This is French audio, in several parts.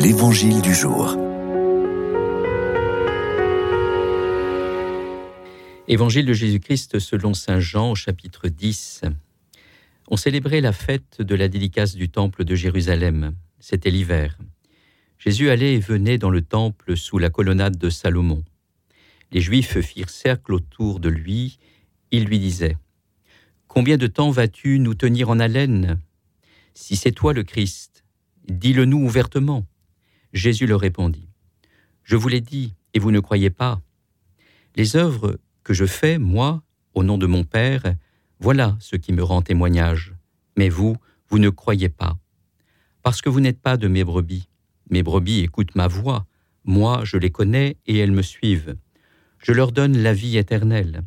L'Évangile du jour. Évangile de Jésus-Christ selon Saint Jean au chapitre 10. On célébrait la fête de la dédicace du temple de Jérusalem. C'était l'hiver. Jésus allait et venait dans le temple sous la colonnade de Salomon. Les Juifs firent cercle autour de lui. Ils lui disaient Combien de temps vas-tu nous tenir en haleine? Si c'est toi le Christ, dis-le-nous ouvertement. Jésus leur répondit Je vous l'ai dit, et vous ne croyez pas. Les œuvres que je fais, moi, au nom de mon Père, voilà ce qui me rend témoignage. Mais vous, vous ne croyez pas. Parce que vous n'êtes pas de mes brebis. Mes brebis écoutent ma voix. Moi, je les connais et elles me suivent. Je leur donne la vie éternelle.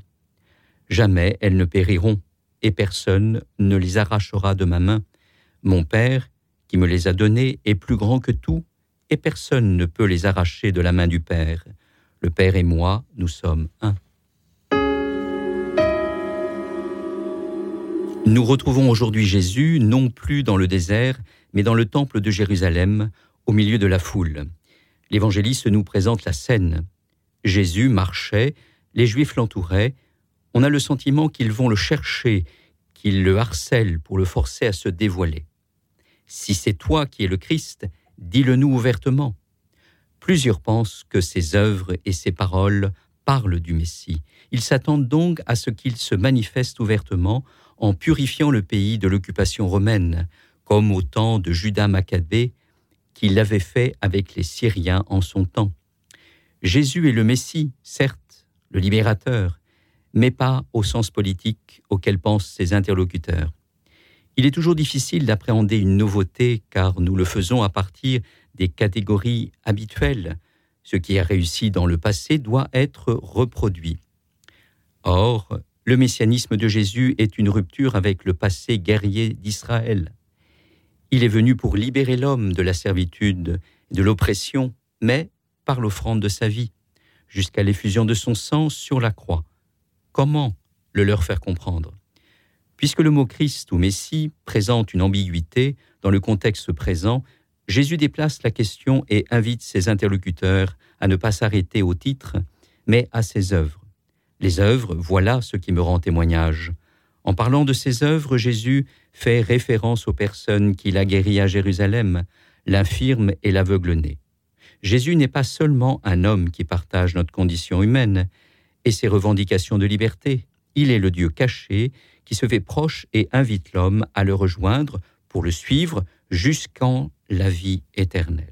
Jamais elles ne périront, et personne ne les arrachera de ma main. Mon Père, qui me les a données, est plus grand que tout, et personne ne peut les arracher de la main du Père. Le Père et moi, nous sommes un. Nous retrouvons aujourd'hui Jésus non plus dans le désert, mais dans le temple de Jérusalem, au milieu de la foule. L'évangéliste nous présente la scène. Jésus marchait, les Juifs l'entouraient, on a le sentiment qu'ils vont le chercher, qu'ils le harcèlent pour le forcer à se dévoiler. Si c'est toi qui es le Christ, dis-le-nous ouvertement. Plusieurs pensent que ses œuvres et ses paroles parlent du Messie. Ils s'attendent donc à ce qu'il se manifeste ouvertement en purifiant le pays de l'occupation romaine, comme au temps de Judas Maccabée, qu'il l'avait fait avec les Syriens en son temps. Jésus est le Messie, certes, le libérateur, mais pas au sens politique auquel pensent ses interlocuteurs. Il est toujours difficile d'appréhender une nouveauté car nous le faisons à partir des catégories habituelles. Ce qui a réussi dans le passé doit être reproduit. Or, le messianisme de Jésus est une rupture avec le passé guerrier d'Israël. Il est venu pour libérer l'homme de la servitude et de l'oppression, mais par l'offrande de sa vie, jusqu'à l'effusion de son sang sur la croix. Comment le leur faire comprendre? Puisque le mot Christ ou Messie présente une ambiguïté dans le contexte présent, Jésus déplace la question et invite ses interlocuteurs à ne pas s'arrêter au titre, mais à ses œuvres. Les œuvres, voilà ce qui me rend témoignage. En parlant de ses œuvres, Jésus fait référence aux personnes qu'il a guéries à Jérusalem, l'infirme et l'aveugle-né. Jésus n'est pas seulement un homme qui partage notre condition humaine et ses revendications de liberté, il est le Dieu caché qui se fait proche et invite l'homme à le rejoindre pour le suivre jusqu'en la vie éternelle.